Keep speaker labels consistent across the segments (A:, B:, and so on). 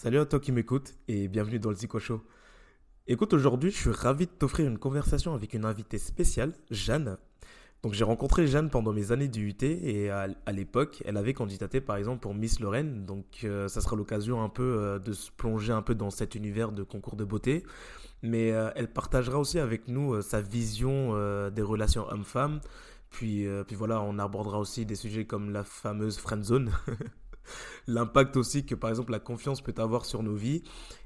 A: Salut à toi qui m'écoute et bienvenue dans le Zico Show. Écoute, aujourd'hui, je suis ravi de t'offrir une conversation avec une invitée spéciale, Jeanne. Donc, j'ai rencontré Jeanne pendant mes années du UT et à, l'époque, elle avait candidaté par exemple pour Miss Lorraine. Donc, euh, ça sera l'occasion un peu euh, de se plonger un peu dans cet univers de concours de beauté. Mais euh, elle partagera aussi avec nous sa vision des relations hommes-femmes. Puis, puis voilà, on abordera aussi des sujets comme la fameuse friend zone. L'impact aussi que par exemple la confiance peut avoir sur nos vies.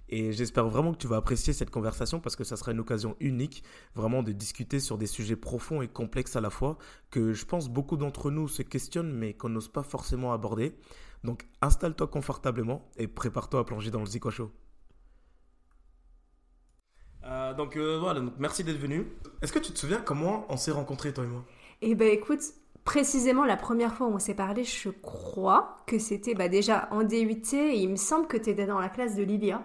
A: Et j'espère vraiment que tu vas apprécier cette conversation parce que ça sera une occasion unique vraiment de discuter sur des sujets profonds et complexes à la fois que je pense beaucoup d'entre nous se questionnent mais qu'on n'ose pas forcément aborder. Donc installe-toi confortablement et prépare-toi à plonger dans le Zico Show. Euh, donc euh, voilà, donc merci d'être venu. Est-ce que tu te souviens comment on s'est rencontrés toi et moi?
B: Eh ben écoute, précisément la première fois où on s'est parlé, je crois que c'était bah, déjà en DUT et il me semble que tu étais dans la classe de Lilia.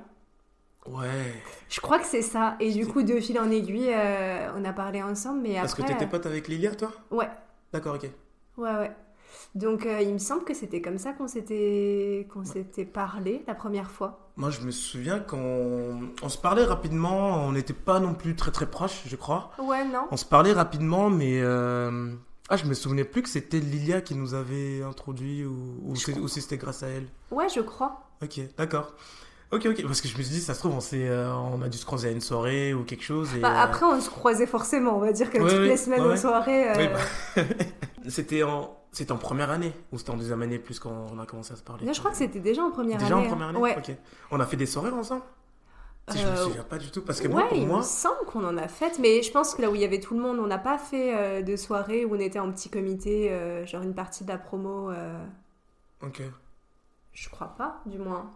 A: Ouais.
B: Je crois que c'est ça. Et du coup, de fil en aiguille, euh, on a parlé ensemble, mais
A: Parce que
B: après...
A: t'étais pote avec Lilia toi?
B: Euh, Ouais,
A: D'accord, ok.
B: ouais, ouais. Donc euh, il me semble que c'était comme ça qu'on s'était qu'on s'était parlé la première fois.
A: Moi, je me souviens qu'on on se parlait rapidement, on n'était pas non plus très très proches, je crois.
B: Ouais, non
A: On se parlait rapidement, mais euh, ah, je me souvenais plus que c'était Lilia qui nous avait introduit ou, ou, si c'était grâce à elle.
B: Ouais, je crois.
A: Ok, d'accord. Ok, ok, parce que je me suis dit, ça se trouve, on, euh, on a dû se croiser à une soirée ou quelque chose. Et,
B: Bah,
A: euh,
B: après, on se croisait forcément, on va dire que
A: Ouais,
B: toutes
A: ouais,
B: les semaines
A: ouais,
B: aux
A: ouais.
B: soirées... euh,
A: oui, bah, c'était en, c'était en première année ou c'était en deuxième année plus quand on a commencé à se parler?
B: là, je crois que c'était déjà en première
A: Déjà
B: année.
A: en
B: hein.
A: première année?
B: Ouais.
A: Ok. On a fait des soirées ensemble? Je me
B: Euh,
A: souviens pas du tout parce que
B: ouais,
A: moi, pour
B: il
A: moi,
B: me semble qu'on en a fait, mais je pense que là où il y avait tout le monde, on n'a pas fait euh, de soirée où on était en petit comité, euh, genre une partie de la promo. euh,
A: ok.
B: je crois pas, du moins.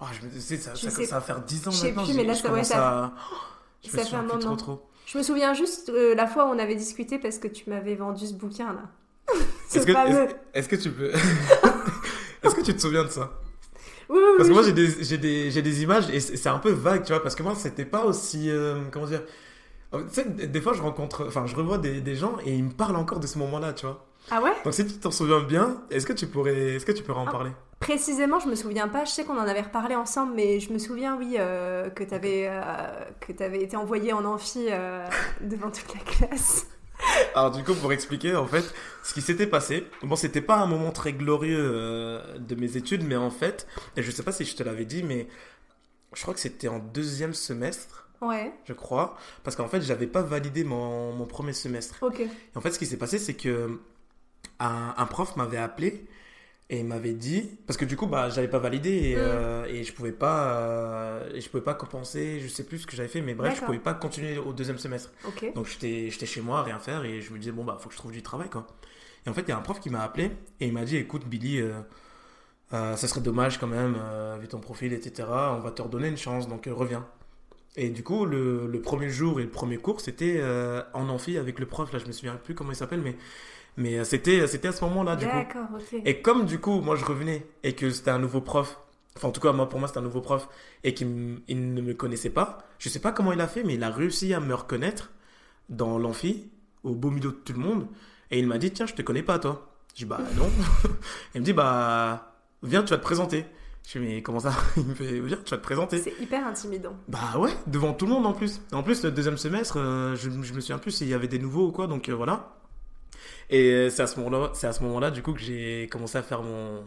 A: Oh, je me disais, ça, va faire 10 ans
B: je sais
A: maintenant.
B: plus, mais là,
A: je
B: ça- ouais, ça-
A: à- Je me
B: ça fait un
A: trop
B: moment.
A: trop.
B: Je me souviens juste la fois où on avait discuté parce que tu m'avais vendu ce bouquin là. Ce
A: Est-ce que,
B: fameux.
A: est-ce, est-ce que tu peux. est-ce que tu te souviens de ça?
B: Oui,
A: Parce que moi, j'ai des, j'ai, des, j'ai des images et c'est un peu vague, tu vois. Parce que moi, c'était pas aussi. euh, comment dire Tu sais, des des fois, je rencontre. Enfin, je revois des, des gens et ils me parlent encore de ce moment-là, tu vois.
B: Ah ouais?
A: Donc, si tu t'en souviens bien, est-ce que tu pourrais, est-ce que tu pourrais en
B: Ah.
A: parler?
B: Précisément, je me souviens pas. Je sais qu'on en avait reparlé ensemble, mais je me souviens, oui, euh, que t'avais euh, que t'avais été envoyé en amphi euh, devant toute la classe.
A: Alors du coup, pour expliquer en fait ce qui s'était passé, bon, c'était pas un moment très glorieux euh, de mes études, mais en fait, et je sais pas si je te l'avais dit, mais je crois que c'était en deuxième semestre,
B: Ouais,
A: je crois, parce qu'en fait, j'avais pas validé mon, mon premier semestre.
B: ok.
A: Et en fait, ce qui s'est passé, c'est que un, un prof m'avait appelé et il m'avait dit, parce que du coup, bah, j'avais pas validé et,
B: Mm.
A: euh, et je pouvais pas, euh, et je pouvais pas compenser, je sais plus ce que j'avais fait, mais bref, je pouvais pas continuer au deuxième semestre. Donc j'étais j'étais chez moi à rien faire et je me disais bon bah faut que je trouve du travail quoi. Et en fait il y a un prof qui m'a appelé et il m'a dit écoute Billy euh, ça serait dommage quand même vu ton profil etc. On va te redonner une chance donc reviens. Et du coup le, le premier jour et le premier cours c'était euh, en amphi avec le prof là je me souviens plus comment il s'appelle mais mais euh, c'était c'était à ce moment là du coup.
B: D'accord, ok.
A: Et comme du coup, moi je revenais et que c'était un nouveau prof, enfin en tout cas moi pour moi c'était un nouveau prof et qu'il m- il ne me connaissait pas, je sais pas comment il a fait, mais il a réussi à me reconnaître dans l'amphi, au beau milieu de tout le monde, et il m'a dit tiens je te connais pas toi. Je dis bah non. il me dit bah viens tu vas te présenter. Je dis mais comment ça Il me fait viens tu vas te présenter.
B: C'est hyper intimidant.
A: Bah ouais, devant tout le monde en plus. En plus, le deuxième semestre, euh, je, je me souviens plus s'il y avait des nouveaux ou quoi, donc euh, voilà. Et euh, c'est à ce moment-là, c'est à ce moment-là du coup que j'ai commencé à faire mon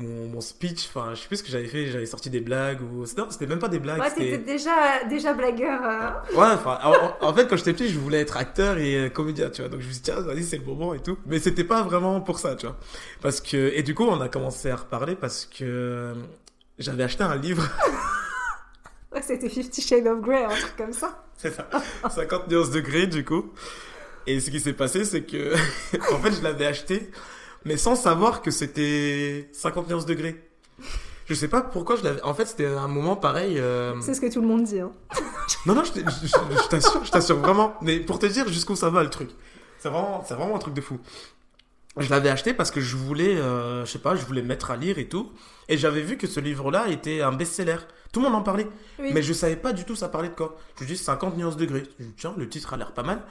A: mon, mon speech. Enfin, je sais plus ce que j'avais fait. J'avais sorti des blagues ou non, c'était même pas des blagues.
B: Ouais,
A: c'était-
B: t'étais déjà, déjà blagueur. euh.
A: Ouais, enfin, en, en fait, quand j'étais petit, je voulais être acteur et euh, comédien, tu vois. Donc je me suis dit, tiens, vas-y, c'est le moment et tout. Mais c'était pas vraiment pour ça, tu vois. Parce que, et du coup, on a commencé à reparler parce que euh, j'avais acheté un livre.
B: Ouais, c'était Fifty Shades of Grey, un truc comme ça.
A: C'est ça. 50 nuances de gris, du coup. Et ce qui s'est passé, c'est que, en fait, je l'avais acheté, mais sans savoir que c'était 50 nuances de gris. Je sais pas pourquoi je l'avais. En fait, c'était un moment pareil. euh,
B: C'est ce que tout le monde dit. Hein.
A: Non, non, je, t'assure, je t'assure vraiment. Mais pour te dire jusqu'où ça va le truc. C'est vraiment, c'est vraiment un truc de fou. Je l'avais acheté parce que je voulais, euh, je sais pas, je voulais me mettre à lire et tout. Et j'avais vu que ce livre-là était un best-seller. Tout le monde en parlait.
B: Oui.
A: Mais je savais pas du tout ça parlait de quoi. Je me dis 50 nuances de gris. Je me dis, tiens, le titre a l'air pas mal.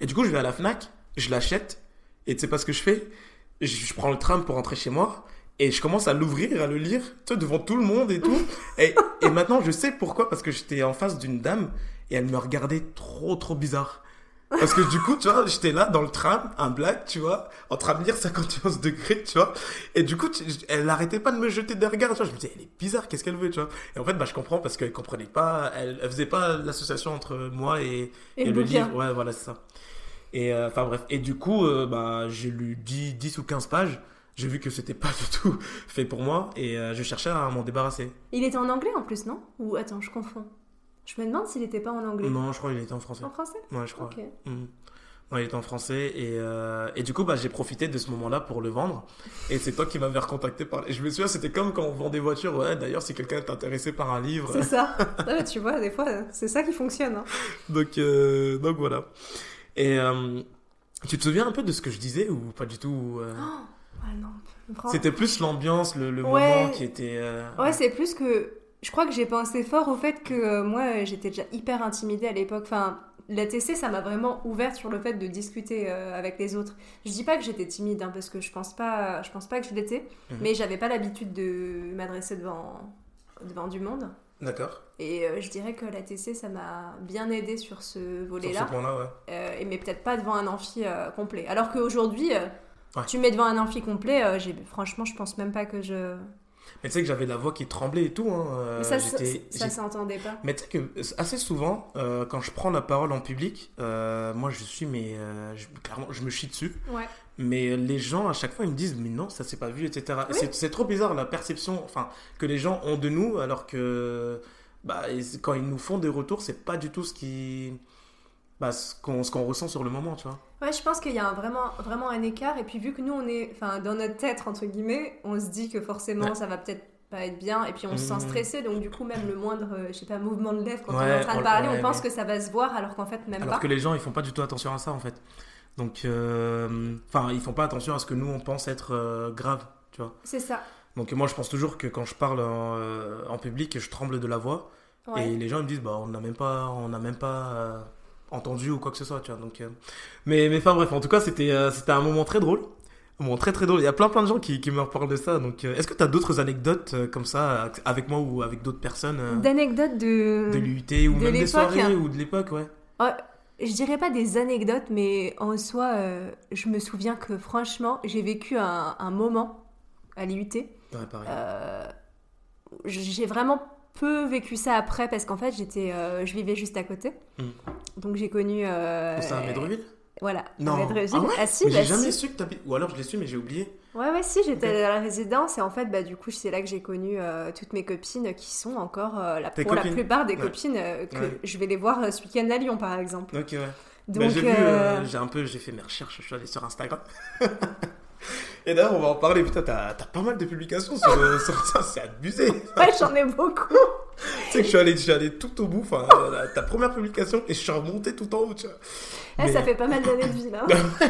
A: Et du coup, je vais à la Fnac, je l'achète. Et tu sais pas ce que je fais je, je prends le tram pour rentrer chez moi. Et je commence à l'ouvrir, à le lire, tu devant tout le monde et tout. et, et maintenant, je sais pourquoi, parce que j'étais en face d'une dame et elle me regardait trop, trop bizarre. Parce que du coup, tu vois, j'étais là dans le tram, un black, tu vois, en train de lire 51 degrés, tu vois. Et du coup, tu- elle arrêtait pas de me jeter des regards, tu vois. Je me disais, elle est bizarre, qu'est-ce qu'elle veut, tu vois. Et en fait, bah, je comprends parce qu'elle comprenait pas, elle, elle faisait pas l'association entre moi et,
B: Et le
A: livre. Ouais, voilà, c'est ça. Et euh, enfin bref. Et du coup, euh, bah, j'ai lu 10, 10 ou 15 pages. J'ai vu que c'était pas du tout fait pour moi et euh, je cherchais à m'en débarrasser.
B: Il était en anglais en plus, non? Ou attends, je confonds. Je me demande s'il était pas en anglais.
A: Non, je crois qu'il était en français.
B: En français?
A: Ouais, je crois.
B: Ok.
A: Mhm. Ouais, il était en français et, euh, et du coup bah, j'ai profité de ce moment-là pour le vendre et c'est toi qui m'avais recontacté par je me souviens c'était comme quand on vend des voitures ouais d'ailleurs si quelqu'un est intéressé par un livre
B: C'est ça. Ouais, tu vois, des fois, c'est ça qui fonctionne. hein.
A: donc euh, donc voilà et euh, tu te souviens un peu de ce que je disais ou pas du tout euh,
B: Ouais, non. Vraiment.
A: c'était plus l'ambiance le, le
B: Ouais.
A: moment qui était
B: Ouais, c'est plus que. Je crois que j'ai pensé fort au fait que euh, moi, j'étais déjà hyper intimidée à l'époque. Enfin, la TC, ça m'a vraiment ouverte sur le fait de discuter euh, avec les autres. Je dis pas que j'étais timide, hein, parce que je pense pas, je pense pas que je l'étais,
A: Mhm.
B: mais j'avais pas l'habitude de m'adresser devant, devant du monde.
A: d'accord
B: Et euh, je dirais que la TC, ça m'a bien aidé sur ce
A: sur ce
B: volet-là.
A: point-là ouais
B: et mais peut-être pas devant un amphi complet. Alors qu'aujourd'hui,
A: Ouais.
B: tu mets devant un amphi complet, franchement, je pense même pas que je.
A: Mais tu sais que j'avais la voix qui tremblait et tout hein, euh,
B: Mais ça, ça, s'entendait pas.
A: Mais tu sais que euh, assez souvent, euh, quand je prends la parole en public, euh, moi je suis, mais euh, je, clairement, je me chie dessus.
B: Ouais.
A: Mais les gens, à chaque fois, ils me disent, mais non, ça s'est pas vu, etc.
B: Oui.
A: C'est- C'est trop bizarre la perception enfin, que les gens ont de nous, alors que bah, quand ils nous font des retours, c'est pas du tout ce qui. Bah, ce qu'on qu'on ressent sur le moment, tu vois.
B: Ouais, je pense qu'il y a un, vraiment, vraiment un écart. Et puis, vu que nous, on est, dans notre tête, entre guillemets, on se dit que forcément,
A: Ouais.
B: ça va peut-être pas être bien. Et puis, on se sent
A: Mhm.
B: stressé. Donc, du coup, même le moindre, euh, je sais pas, mouvement de lèvres, quand on est en train de parler, on pense que ça va se voir, alors qu'en fait, même
A: Alors
B: pas.
A: que les gens, ils font pas du tout attention à ça, en fait. Donc, euh, enfin, ils font pas attention à ce que nous, on pense être euh, grave, tu vois.
B: C'est ça.
A: Donc moi je pense toujours que quand je parle en, euh, en public, je tremble de la voix et les gens ils me disent bah on n'a même pas on n'a même pas euh, entendu ou quoi que ce soit, tu vois. Donc euh, mais mais enfin bref, en tout cas, c'était euh, c'était un moment très drôle. Un moment très très drôle. Il y a plein plein de gens qui, qui me reparlent de ça. Donc euh, est-ce que tu as d'autres anecdotes comme ça avec moi ou avec d'autres personnes
B: D'anecdotes de.
A: de l'UT ou
B: de
A: même des soirées
B: hein.
A: ou de l'époque, ouais.
B: Je dirais pas des anecdotes, mais en soi, je me souviens que franchement, j'ai vécu un, un moment à l'IUT.
A: Ouais, pareil.
B: J'ai vraiment peu vécu ça après parce qu'en fait, j'étais, euh, je vivais juste à côté.
A: Mm.
B: Donc j'ai connu. euh,
A: C'est à Médreville?
B: Voilà,
A: Non.
B: à Médreville.
A: Ah ouais?
B: Si,
A: Mais
B: bah
A: j'ai jamais
B: si.
A: su que t'habites. Ou alors je l'ai su mais j'ai oublié.
B: Ouais, ouais, si, j'étais
A: Ok.
B: à la résidence et en fait, bah, du coup, c'est là que j'ai connu euh, toutes mes copines qui sont encore, euh, la,
A: Tes
B: pour la plupart des
A: Ouais.
B: copines que
A: Ouais.
B: je vais les voir ce week-end à Lyon, par exemple.
A: Ok ouais.
B: Donc,
A: Bah, j'ai un peu, j'ai fait mes recherches, je suis allé sur Instagram. Et d'ailleurs, on va en parler. Putain, t'as t'as pas mal de publications sur, sur ça, c'est abusé.
B: ouais, j'en ai beaucoup.
A: tu sais que je suis allé, je suis allé tout au bout, enfin, euh, ta première publication, et je suis remonté tout en haut, tu vois. Mais-
B: Ça fait pas mal d'années de vie, là.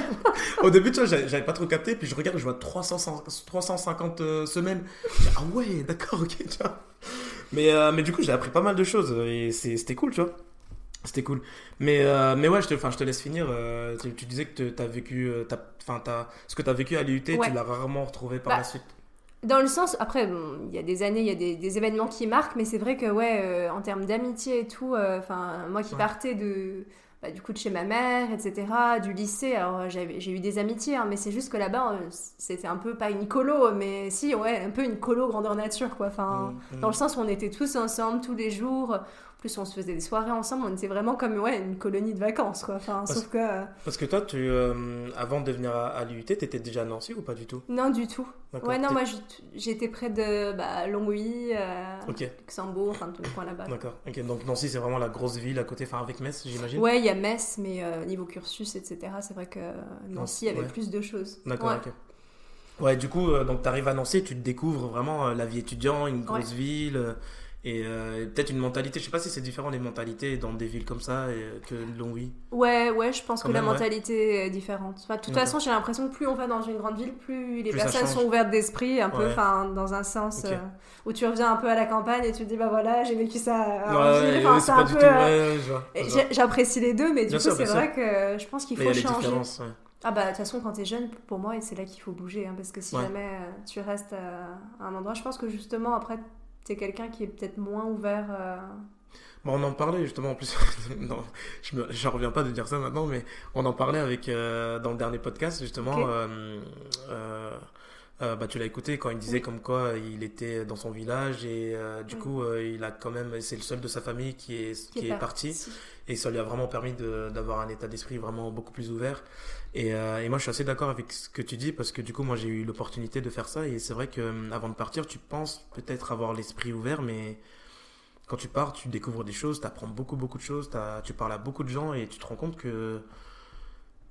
A: Au début, tu vois, j'avais pas trop capté, puis je regarde, je vois 300, 350 euh, semaines. Dis, ah ouais, d'accord, ok, tu vois. Mais, euh, mais du coup, j'ai appris pas mal de choses, et c'était cool, tu vois. C'était cool. Mais, euh, mais ouais, je te, je te laisse finir. euh, tu, tu disais que tu as vécu, euh, enfin, t'as- ce que tu as vécu à l'IUT,
B: Ouais.
A: tu l'as rarement retrouvé par
B: Bah,
A: la suite.
B: Dans le sens, après, bon, il y a des années, il y a des, des événements qui marquent, mais c'est vrai que, ouais, euh, en termes d'amitié et tout, enfin, moi qui
A: Ouais.
B: partais de, bah, du coup, de chez ma mère, etc., du lycée, alors j'ai eu des amitiés, hein, mais c'est juste que là-bas, c'était un peu, pas une colo, mais si, ouais, un peu une colo grandeur nature, quoi. Enfin,
A: Mm, mm.
B: dans le sens où on était tous ensemble, tous les jours. Plus, on se faisait des soirées ensemble, on était vraiment comme, ouais, une colonie de vacances, quoi. Enfin,
A: Parce-
B: sauf que, euh,
A: Parce que toi, tu, euh, avant de venir à, à l'IUT, tu étais déjà à Nancy ou pas du tout?
B: Non, du tout. Ouais, non, moi, j'étais près de bah, Longwy, euh, Luxembourg, enfin, tout le coin là-bas.
A: d'accord. Donc Nancy, c'est vraiment la grosse ville à côté, enfin, avec Metz, j'imagine?
B: Ouais, il y a Metz, mais niveau cursus, etc., c'est vrai que Nancy avait
A: ouais.
B: plus de choses.
A: D'accord,
B: Ouais.
A: ok. Ouais, du coup, donc tu arrives à Nancy, tu te découvres vraiment la vie étudiant, une grosse ville, et euh, peut-être une mentalité. Je sais pas si c'est différent les mentalités dans des villes comme ça euh, que Longwy.
B: Ouais, ouais, je pense
A: Quand
B: que la
A: ouais.
B: mentalité est différente. Enfin, de toute façon, j'ai l'impression que plus on va dans une grande ville, plus les
A: Plus
B: personnes sont ouvertes d'esprit, un peu,
A: Ouais.
B: enfin, dans un sens euh, où tu reviens un peu à la campagne et tu te dis, bah voilà, j'ai vécu ça en
A: ouais,
B: ville. Enfin,
A: c'est
B: un peu. euh, et J'apprécie les deux, mais du
A: Bien
B: coup, c'est vrai que je pense qu'il faut changer. Ah bah de toute façon quand t'es jeune, pour moi c'est là qu'il faut bouger, hein, parce que si
A: Ouais.
B: jamais euh, tu restes à un endroit, je pense que justement après t'es quelqu'un qui est peut-être moins ouvert. euh,
A: Bon, on en parlait justement en plus. non, je j'en reviens pas de dire ça maintenant, mais on en parlait avec euh, dans le dernier podcast justement. Euh, euh, bah, tu l'as écouté quand il disait
B: Oui.
A: comme quoi il était dans son village et du
B: Oui.
A: coup il a quand même c'est le seul de sa famille qui est qui, est, parti et ça lui a vraiment permis d'avoir un état d'esprit vraiment beaucoup plus ouvert et, euh, et moi je suis assez d'accord avec ce que tu dis parce que du coup moi j'ai eu l'opportunité de faire ça. Et c'est vrai que euh, avant de partir tu penses peut-être avoir l'esprit ouvert mais quand tu pars tu découvres des choses tu apprends beaucoup beaucoup de choses tu parles à beaucoup de gens et tu te rends compte que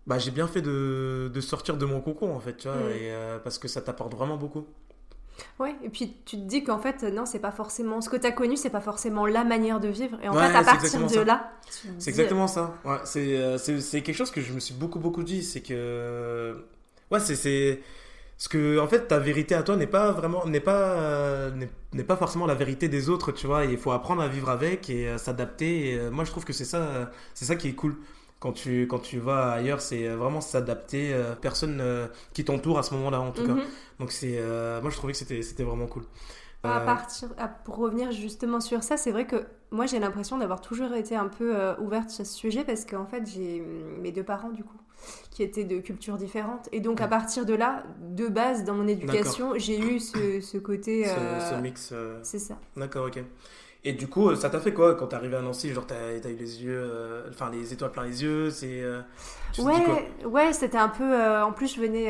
A: bah, j'ai bien fait de, de sortir de mon cocon en fait tu vois.
B: Mm.
A: et, euh, parce que ça t'apporte vraiment beaucoup
B: Ouais, et puis tu te dis qu'en fait, non, c'est pas forcément. Ce que t'as connu, c'est pas forcément la manière de vivre. Et en
A: Ouais,
B: fait, à partir
A: exactement
B: de
A: ça.
B: là, tu
A: C'est exactement ça. Ouais, c'est, euh, c'est, c'est quelque chose que je me suis beaucoup, beaucoup dit. C'est que. Ouais, c'est. c'est... Parce que, en fait, ta vérité à toi n'est pas vraiment. n'est pas, euh, n'est, n'est pas forcément la vérité des autres, tu vois. Il faut apprendre à vivre avec et euh, s'adapter. Et, euh, moi, je trouve que c'est ça, euh, c'est ça qui est cool. Quand tu, quand tu vas ailleurs, c'est euh, vraiment s'adapter. euh, personne euh, qui t'entoure à ce moment-là, en tout cas.
B: Mhm.
A: Donc, c'est. euh, moi, je trouvais que c'était, vraiment cool.
B: À partir, à- pour revenir justement sur ça, c'est vrai que moi j'ai l'impression d'avoir toujours été un peu ouverte sur ce sujet parce qu'en fait j'ai hum, mes deux parents du coup qui étaient de cultures différentes et donc à partir de là, de base dans mon éducation, j'ai eu ce, ce côté.
A: ce, ce mix.
B: C'est ça.
A: D'accord, ok. Et du coup, ça t'a fait quoi quand t'es arrivé à Nancy? Genre, t'as t'as eu les yeux, euh, enfin les étoiles plein les yeux, c'est. euh,
B: Ouais, ouais, c'était un peu. euh, en plus, je venais,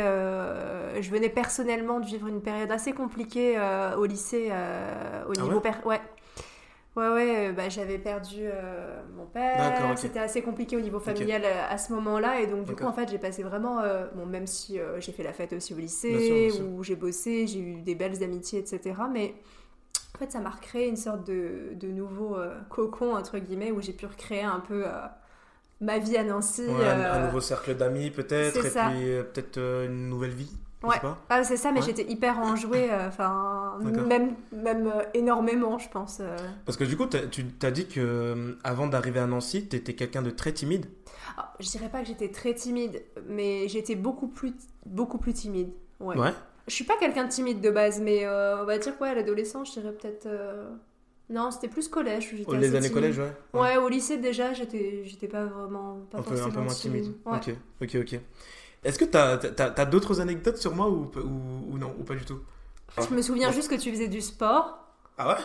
B: je venais personnellement de vivre une période assez compliquée au lycée, au
A: Ah
B: niveau
A: ouais?
B: per- ouais. Ouais, ouais, bah, j'avais perdu euh, mon père.
A: D'accord, ok.
B: C'était assez compliqué au niveau familial à ce moment-là. Et donc, du coup, en fait, j'ai passé vraiment. euh, bon, même si euh, j'ai fait la fête aussi au lycée,
A: Bien sûr, bien sûr.
B: où j'ai bossé, j'ai eu des belles amitiés, etc. Mais en fait, ça m'a recréé une sorte de, de nouveau euh, cocon, entre guillemets, où j'ai pu recréer un peu euh, ma vie à Nancy.
A: Ouais, un, un
B: euh,
A: nouveau cercle d'amis peut-être, et
B: ça.
A: puis peut-être une nouvelle vie.
B: Ouais. Ah, c'est ça, mais
A: Ouais.
B: j'étais hyper enjouée, enfin, même, même énormément, je pense.
A: Parce que du coup, tu t'as dit que avant d'arriver à Nancy, t'étais quelqu'un de très timide.
B: Ah, je dirais pas que j'étais très timide, mais j'étais beaucoup plus, beaucoup plus timide. Ouais.
A: Ouais.
B: Je suis pas quelqu'un de timide de base, mais euh, on va dire quoi, à l'adolescence, je dirais peut-être. euh, Non, c'était plus collège. j'étais
A: Oh, les années
B: timide.
A: collège, ouais.
B: Ouais, au lycée déjà, j'étais, j'étais pas vraiment, pas
A: un, peu, un peu moins timide.
B: Ouais.
A: Ok, ok, ok. Est-ce que t'as as, d'autres anecdotes sur moi ou, ou, ou non, ou pas du tout?
B: Je me souviens
A: Ouais.
B: juste que tu faisais du sport.
A: Ah ouais?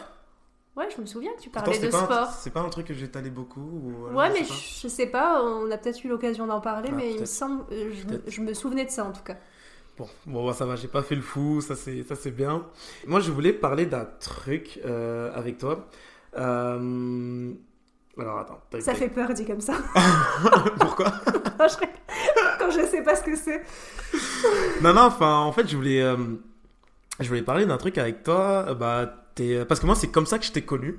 B: Ouais, je me souviens que tu parlais de
A: pas
B: sport.
A: C'est pas un truc que j'étalais beaucoup ou, euh,
B: Ouais, mais je, sais pas, on a peut-être eu l'occasion d'en parler,
A: Ah,
B: mais il me semble, je me souvenais de ça en tout cas.
A: Bon, bon bah, ça va, j'ai pas fait le fou, ça c'est ça c'est bien. Moi, je voulais parler d'un truc euh, avec toi. Euh, Alors attends. tac,
B: Ça
A: tac.
B: fait peur dit comme ça.
A: Pourquoi
B: Quand je sais pas ce que c'est.
A: Non, non. Enfin, en fait, je voulais euh, je voulais parler d'un truc avec toi. Bah, t'es parce que moi, c'est comme ça que je t'ai connu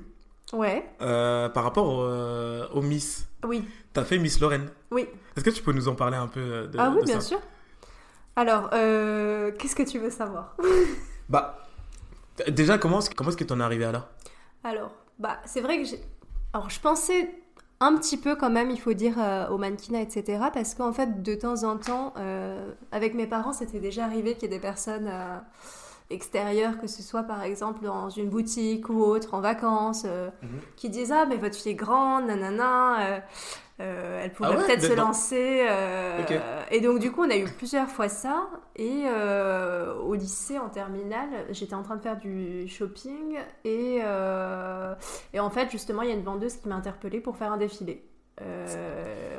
B: Ouais,
A: par rapport au, au Miss.
B: oui,
A: T'as fait Miss Lorraine.
B: oui.
A: Est-ce que tu peux nous en parler un peu de,
B: ah oui,
A: de
B: bien
A: ça?
B: sûr. Alors, euh, qu'est-ce que tu veux savoir
A: Bah, déjà, comment est-ce comment est-ce que t'en es arrivé à là?
B: Alors, bah, c'est vrai que j'ai. Alors, je pensais un petit peu quand même, il faut dire, euh, au mannequinat, etc. Parce qu'en fait, de temps en temps, euh, avec mes parents, c'était déjà arrivé qu'il y ait des personnes euh, extérieures, que ce soit par exemple dans une boutique ou autre, en vacances,
A: Mhm.
B: qui disent Ah, mais votre fille est grande, nanana. Euh, elle pourrait
A: Ah ouais,
B: peut-être se lancer. euh. Et donc, du coup, on a eu plusieurs fois ça. Et euh, au lycée, en terminale, j'étais en train de faire du shopping. Et, et en fait, justement, il y a une vendeuse qui m'a interpellée pour faire un défilé.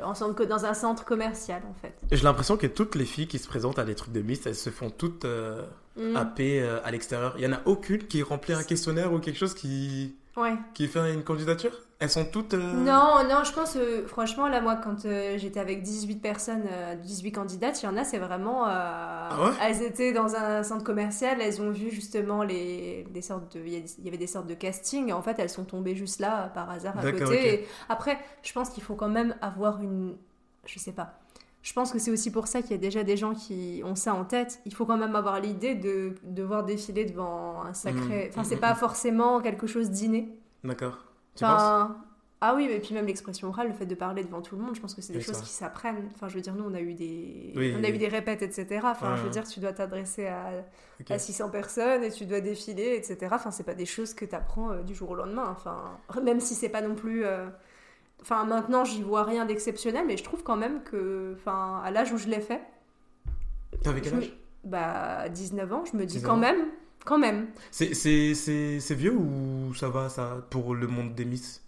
B: Dans un centre commercial, en fait.
A: J'ai l'impression que toutes les filles qui se présentent à des trucs de Miss, elles se font toutes euh,
B: Mm.
A: happer euh, à l'extérieur. Il y en a aucune qui remplit un questionnaire ou quelque chose qui,
B: Ouais.
A: qui fait une candidature? Elles sont toutes. euh,
B: Non, non, je pense, euh, franchement, là, moi, quand euh, j'étais avec 18 personnes, euh, 18 candidates, il y en a, c'est vraiment. euh,
A: Ah ouais?
B: elles étaient dans un centre commercial, elles ont vu justement les, des sortes de. Il y avait des sortes de casting, et en fait, elles sont tombées juste là, par hasard, à côté. Et après, je pense qu'il faut quand même avoir une. Je sais pas. Je pense que c'est aussi pour ça qu'il y a déjà des gens qui ont ça en tête. Il faut quand même avoir l'idée de, de voir défiler devant un sacré.
A: Mhm.
B: Enfin, c'est
A: Mhm.
B: pas forcément quelque chose d'inné.
A: D'accord. Tu penses?
B: Ah oui, et puis même l'expression orale, le fait de parler devant tout le monde, je pense que c'est des choses qui s'apprennent. Enfin, je veux dire, nous, on a eu des,
A: Oui,
B: on a
A: oui.
B: eu des répètes, etc. Enfin, je veux dire, tu dois t'adresser à, à 600 personnes et tu dois défiler, etc. Enfin, c'est pas des choses que tu apprends du jour au lendemain. Enfin, même si c'est pas non plus. euh, Enfin, maintenant, j'y vois rien d'exceptionnel, mais je trouve quand même que, enfin, à l'âge où je l'ai fait,
A: T'avais quel
B: me-
A: âge?
B: Bah, 19 ans, je me dis
A: 19
B: quand
A: ans.
B: même, quand même.
A: C'est- vieux ou ça va ça pour le monde des Miss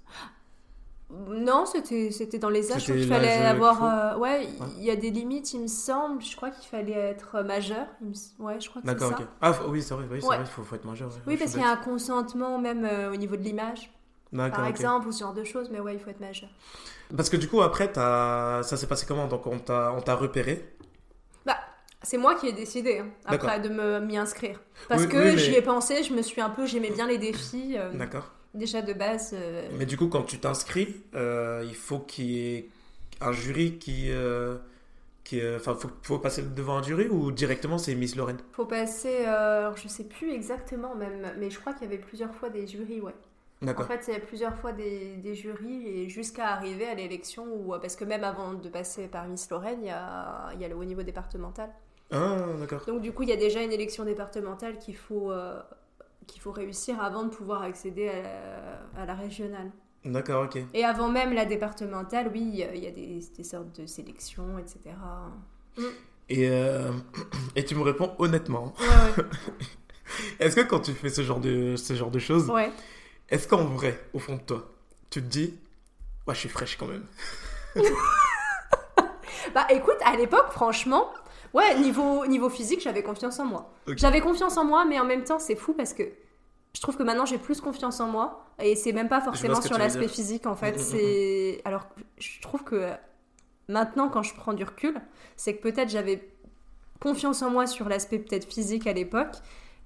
B: Non, c'était c'était dans les âges où il fallait
A: euh,
B: avoir. euh, ouais,
A: Ouais.
B: il y a des limites, il me semble. Je crois qu'il fallait être majeur. me s- Ouais, je crois que c'est
A: D'accord,
B: ça.
A: ok. Ah oui, c'est vrai, oui, c'est
B: Ouais.
A: vrai, il faut, faut être majeur. ouais.
B: Oui, parce qu'il y a un consentement même euh, au niveau de l'image, par exemple, ou ce genre de choses. Mais ouais, il faut être majeur.
A: Parce que du coup, après, ça s'est passé comment? Donc, on t'a repéré?
B: Bah, c'est moi qui ai décidé hein, après de me m'y inscrire. Parce
A: Oui,
B: que
A: oui, mais-
B: j'y ai pensé, je me suis un peu, j'aimais bien les défis. euh,
A: D'accord.
B: déjà de base. euh,
A: Mais du coup, quand tu t'inscris, euh, il faut qu'il y ait un jury qui. qui Enfin, faut, faut passer devant un jury ou directement c'est Miss Lorraine?
B: Faut passer, je sais plus exactement même, mais je crois qu'il y avait plusieurs fois des jurys, ouais. En fait, il y a plusieurs fois des, des jurys et jusqu'à arriver à l'élection où, parce que même avant de passer par Miss Lorraine, il y a, il y a le haut niveau départemental.
A: Ah, d'accord.
B: Donc du coup, il y a déjà une élection départementale qu'il faut, euh, qu'il faut réussir avant de pouvoir accéder à la, à la régionale.
A: D'accord, ok.
B: Et avant même la départementale, oui, il y a- des, des sortes de sélections, etc.
A: Et, euh, et tu me réponds honnêtement.
B: Ouais,
A: Est-ce que quand tu fais ce genre de, ce genre de choses,
B: ouais.
A: Est-ce qu'en vrai, au fond de toi, tu te dis, ouais, je suis fraîche quand même
B: Bah écoute, à l'époque, franchement, ouais, niveau, niveau physique, j'avais confiance en moi. J'avais confiance en moi, mais en même temps, c'est fou parce que je trouve que maintenant j'ai plus confiance en moi. Et c'est même pas forcément sur l'aspect physique en fait. C'est Alors, je trouve que maintenant, quand je prends du recul, c'est que peut-être j'avais confiance en moi sur l'aspect peut-être physique à l'époque.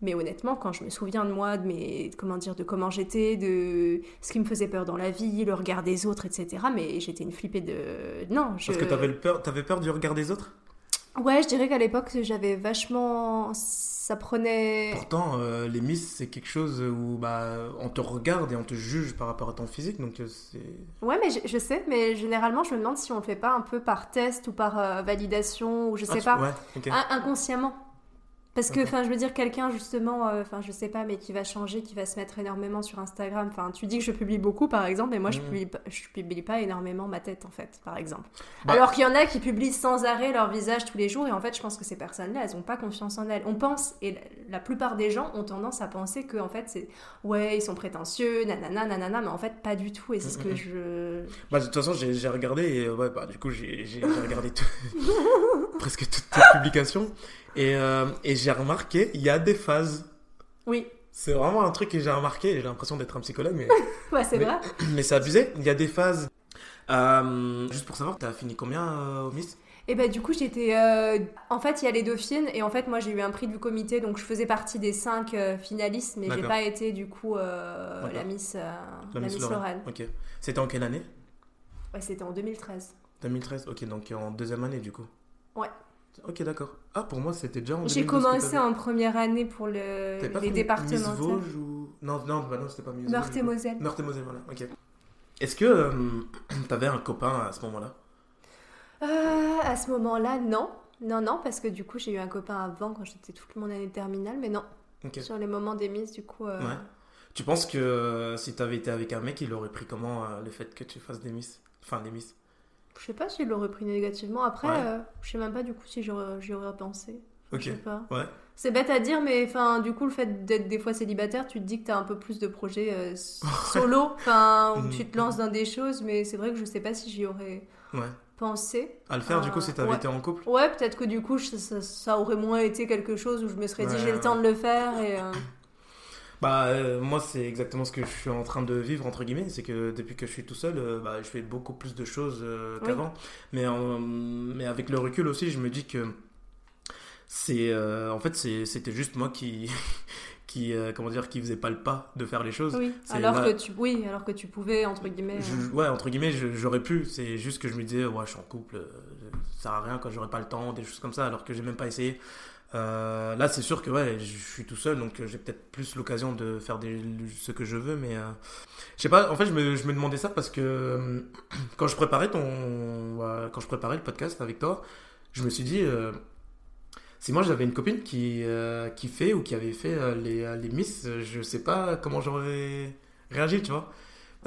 B: Mais honnêtement, quand je me souviens de moi, de mes, comment dire, de comment j'étais, de ce qui me faisait peur dans la vie, le regard des autres, etc. Mais j'étais une flippée de. Non, je.
A: Parce que t'avais le peur, t'avais peur du regard des autres?
B: Ouais, je dirais qu'à l'époque, j'avais vachement. Ça prenait.
A: Pourtant, euh, les Miss, c'est quelque chose où bah, on te regarde et on te juge par rapport à ton physique, donc euh, c'est...
B: Ouais, mais je, je sais, mais généralement, je me demande si on le fait pas un peu par test ou par euh, validation, ou je
A: Ah,
B: sais pas,
A: Ouais,
B: inconsciemment. Parce que,
A: D'accord.
B: enfin, je veux dire, quelqu'un, justement, euh, enfin, je sais pas, mais qui va changer, qui va se mettre énormément sur Instagram. Enfin, tu dis que je publie beaucoup, par exemple, mais moi, je
A: Mhm.
B: publie, je publie pas énormément ma tête, en fait, par exemple.
A: Bah-
B: Alors qu'il y en a qui publient sans arrêt leur visage tous les jours, et en fait, je pense que ces personnes-là, elles ont pas confiance en elles. On pense, et la, la plupart des gens ont tendance à penser que, en fait, c'est, ouais, ils sont prétentieux, nanana, nanana, mais en fait, pas du tout, et c'est ce que
A: Mhm.
B: je.
A: Bah, de toute façon, j'ai regardé et euh, ouais, bah, du coup, j'ai regardé tout- presque toutes tes publications et, euh, et j'ai remarqué, il y a des phases.
B: Oui,
A: C'est vraiment un truc que j'ai remarqué, j'ai l'impression d'être un psychologue, mais,
B: ouais, c'est vrai.
A: mais c'est abusé. Il y a des phases. Euh, juste pour savoir, t'as fini combien euh, au Miss?
B: Et bah du coup j'étais... euh, En fait il y a les dauphines et en fait moi j'ai eu un prix du comité donc je faisais partie des cinq euh, finalistes mais j'ai pas été du coup euh, la Miss,
A: La Miss Lorraine. Ok. C'était en quelle année?
B: Ouais c'était en 2013.
A: 2013 Ok, donc en deuxième année du coup.
B: Ouais.
A: Ok, d'accord. Ah, pour moi, c'était déjà en
B: J'ai
A: 2012 que
B: commencé en première année pour le...
A: Pas
B: les départementales.
A: Vosges ou... Non, non, bah non, c'était pas Miss
B: Meurthe et. Moselle.
A: Meurthe et Moselle, voilà, ok. Est-ce que euh, t'avais un copain à ce moment-là?
B: Euh, à ce moment-là non. Non, non, parce que du coup j'ai eu un copain avant quand j'étais toute mon année de terminale, mais non. Sur les moments des du coup... euh,
A: Ouais. Tu penses que euh, si t'avais été avec un mec, il aurait pris comment le fait que tu fasses des Miss? Enfin, des Miss.
B: Je sais pas s'il l'aurait pris négativement. Après,
A: Ouais.
B: euh, je sais même pas du coup si j'y aurais pensé.
A: Ok.
B: Je sais pas.
A: Ouais.
B: C'est bête à dire, mais enfin, du coup, le fait d'être des fois célibataire, tu te dis que tu as un peu plus de projets euh, solo, enfin, où
A: Mhm.
B: tu te lances dans des choses, mais c'est vrai que je sais pas si j'y aurais
A: Ouais.
B: pensé.
A: À le faire, du coup,
B: Euh,
A: si t'avais
B: ouais.
A: été en couple
B: Ouais, peut-être que du coup, je- ça, ça aurait moins été quelque chose où je me serais dit j'ai le temps de le faire et.
A: Bah, euh, moi, c'est exactement ce que je suis en train de vivre, entre guillemets. C'est que depuis que je suis tout seul, euh, bah, je fais beaucoup plus de choses euh,
B: Oui.
A: qu'avant. Mais, mais avec le recul aussi, je me dis que c'est. en fait, c'était juste moi qui. qui euh, comment dire qui faisait pas le pas de faire les choses
B: Oui, alors
A: là-
B: que tu, oui, alors que tu pouvais entre guillemets.
A: Je- ouais, entre guillemets, j'aurais pu. C'est juste que je me disais, ouais, je suis en couple, euh, ça sert à rien quand j'aurais pas le temps, des choses comme ça, alors que j'ai même pas essayé. Euh, là, c'est sûr que ouais, je suis tout seul, donc j'ai peut-être plus l'occasion de faire ce que je veux, mais euh, je sais pas. En fait, je me, je me, demandais ça parce que quand je préparais ton, quand je préparais le podcast avec toi, je me suis dit, si moi j'avais une copine qui qui fait ou qui avait fait les, les Miss, je sais pas comment j'aurais réagi, tu vois.